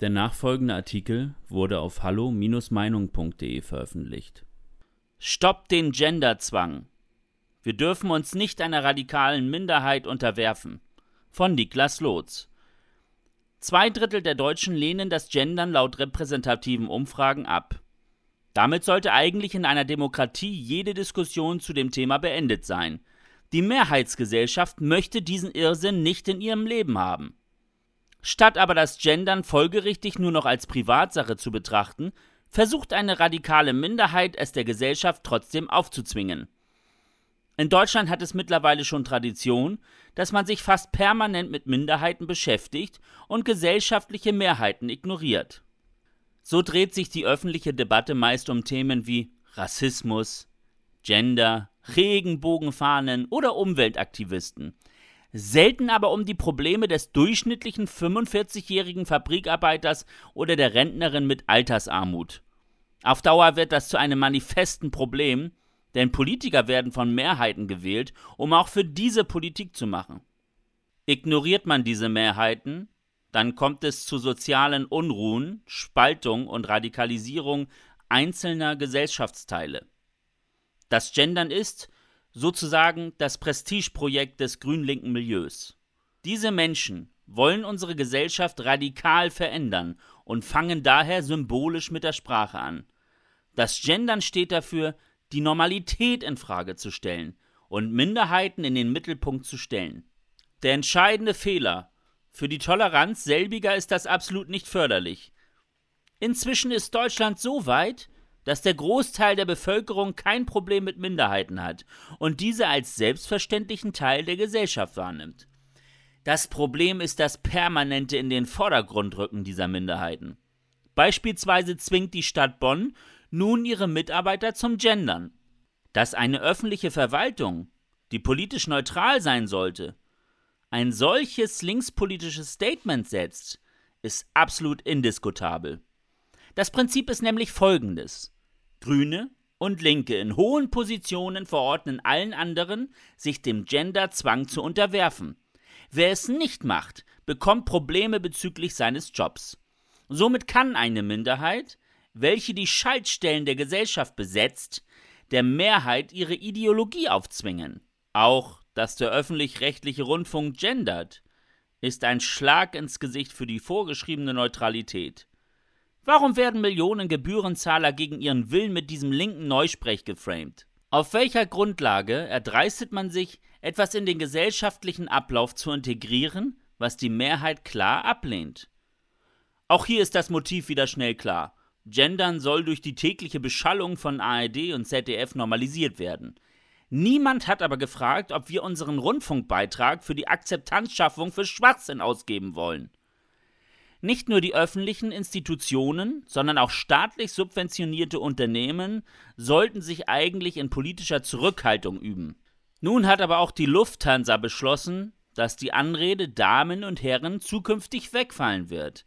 Der nachfolgende Artikel wurde auf hallo-meinung.de veröffentlicht. Stoppt den Genderzwang. Wir dürfen uns nicht einer radikalen Minderheit unterwerfen. Von Niklas Lotz. Zwei Drittel der Deutschen lehnen das Gendern laut repräsentativen Umfragen ab. Damit sollte eigentlich in einer Demokratie jede Diskussion zu dem Thema beendet sein. Die Mehrheitsgesellschaft möchte diesen Irrsinn nicht in ihrem Leben haben. Statt aber das Gendern folgerichtig nur noch als Privatsache zu betrachten, versucht eine radikale Minderheit es der Gesellschaft trotzdem aufzuzwingen. In Deutschland hat es mittlerweile schon Tradition, dass man sich fast permanent mit Minderheiten beschäftigt und gesellschaftliche Mehrheiten ignoriert. So dreht sich die öffentliche Debatte meist um Themen wie Rassismus, Gender, Regenbogenfahnen oder Umweltaktivisten. Selten aber um die Probleme des durchschnittlichen 45-jährigen Fabrikarbeiters oder der Rentnerin mit Altersarmut. Auf Dauer wird das zu einem manifesten Problem, denn Politiker werden von Mehrheiten gewählt, um auch für diese Politik zu machen. Ignoriert man diese Mehrheiten, dann kommt es zu sozialen Unruhen, Spaltung und Radikalisierung einzelner Gesellschaftsteile. Das Gendern ist sozusagen das Prestigeprojekt des grünlinken Milieus. Diese Menschen wollen unsere Gesellschaft radikal verändern und fangen daher symbolisch mit der Sprache an. Das Gendern steht dafür, die Normalität in Frage zu stellen und Minderheiten in den Mittelpunkt zu stellen. Der entscheidende Fehler für die Toleranz selbiger ist das absolut nicht förderlich. Inzwischen ist Deutschland so weit, dass der Großteil der Bevölkerung kein Problem mit Minderheiten hat und diese als selbstverständlichen Teil der Gesellschaft wahrnimmt. Das Problem ist das permanente in den Vordergrund rücken dieser Minderheiten. Beispielsweise zwingt die Stadt Bonn nun ihre Mitarbeiter zum Gendern. Dass eine öffentliche Verwaltung, die politisch neutral sein sollte, ein solches linkspolitisches Statement setzt, ist absolut indiskutabel. Das Prinzip ist nämlich folgendes. Grüne und Linke in hohen Positionen verordnen allen anderen, sich dem Genderzwang zu unterwerfen. Wer es nicht macht, bekommt Probleme bezüglich seines Jobs. Somit kann eine Minderheit, welche die Schaltstellen der Gesellschaft besetzt, der Mehrheit ihre Ideologie aufzwingen. Auch dass der öffentlich-rechtliche Rundfunk gendert, ist ein Schlag ins Gesicht für die vorgeschriebene Neutralität. Warum werden Millionen Gebührenzahler gegen ihren Willen mit diesem linken Neusprech geframed? Auf welcher Grundlage erdreistet man sich, etwas in den gesellschaftlichen Ablauf zu integrieren, was die Mehrheit klar ablehnt? Auch hier ist das Motiv wieder schnell klar. Gendern soll durch die tägliche Beschallung von ARD und ZDF normalisiert werden. Niemand hat aber gefragt, ob wir unseren Rundfunkbeitrag für die Akzeptanzschaffung für Schwachsinn ausgeben wollen. Nicht nur die öffentlichen Institutionen, sondern auch staatlich subventionierte Unternehmen sollten sich eigentlich in politischer Zurückhaltung üben. Nun hat aber auch die Lufthansa beschlossen, dass die Anrede Damen und Herren zukünftig wegfallen wird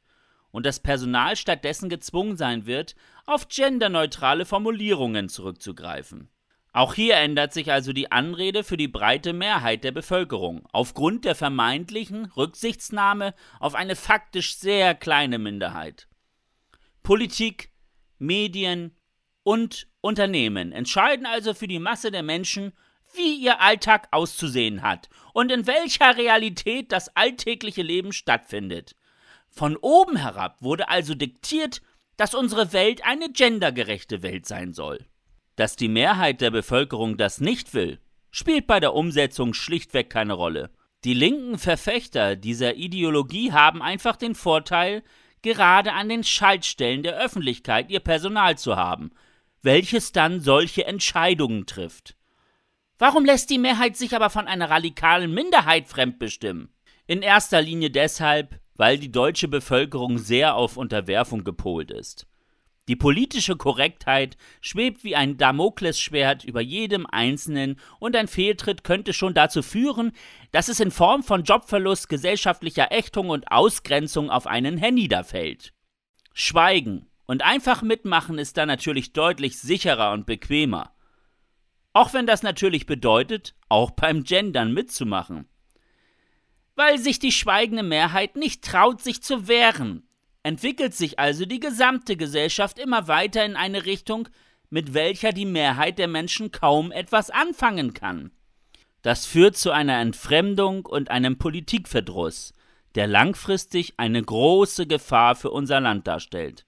und das Personal stattdessen gezwungen sein wird, auf genderneutrale Formulierungen zurückzugreifen. Auch hier ändert sich also die Anrede für die breite Mehrheit der Bevölkerung aufgrund der vermeintlichen Rücksichtsnahme auf eine faktisch sehr kleine Minderheit. Politik, Medien und Unternehmen entscheiden also für die Masse der Menschen, wie ihr Alltag auszusehen hat und in welcher Realität das alltägliche Leben stattfindet. Von oben herab wurde also diktiert, dass unsere Welt eine gendergerechte Welt sein soll. Dass die Mehrheit der Bevölkerung das nicht will, spielt bei der Umsetzung schlichtweg keine Rolle. Die linken Verfechter dieser Ideologie haben einfach den Vorteil, gerade an den Schaltstellen der Öffentlichkeit ihr Personal zu haben, welches dann solche Entscheidungen trifft. Warum lässt die Mehrheit sich aber von einer radikalen Minderheit fremdbestimmen? In erster Linie deshalb, weil die deutsche Bevölkerung sehr auf Unterwerfung gepolt ist. Die politische Korrektheit schwebt wie ein Damoklesschwert über jedem Einzelnen und ein Fehltritt könnte schon dazu führen, dass es in Form von Jobverlust, gesellschaftlicher Ächtung und Ausgrenzung auf einen herniederfällt. Schweigen und einfach mitmachen ist da natürlich deutlich sicherer und bequemer. Auch wenn das natürlich bedeutet, auch beim Gendern mitzumachen. Weil sich die schweigende Mehrheit nicht traut, sich zu wehren, entwickelt sich also die gesamte Gesellschaft immer weiter in eine Richtung, mit welcher die Mehrheit der Menschen kaum etwas anfangen kann. Das führt zu einer Entfremdung und einem Politikverdruss, der langfristig eine große Gefahr für unser Land darstellt.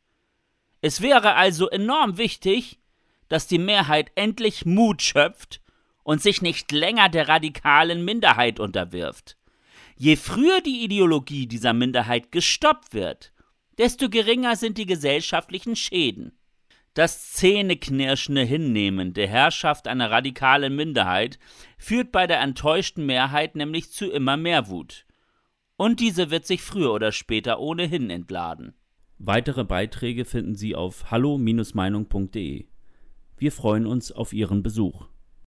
Es wäre also enorm wichtig, dass die Mehrheit endlich Mut schöpft und sich nicht länger der radikalen Minderheit unterwirft. Je früher die Ideologie dieser Minderheit gestoppt wird, desto geringer sind die gesellschaftlichen Schäden. Das zähneknirschende Hinnehmen der Herrschaft einer radikalen Minderheit führt bei der enttäuschten Mehrheit nämlich zu immer mehr Wut. Und diese wird sich früher oder später ohnehin entladen. Weitere Beiträge finden Sie auf hallo-meinung.de. Wir freuen uns auf Ihren Besuch.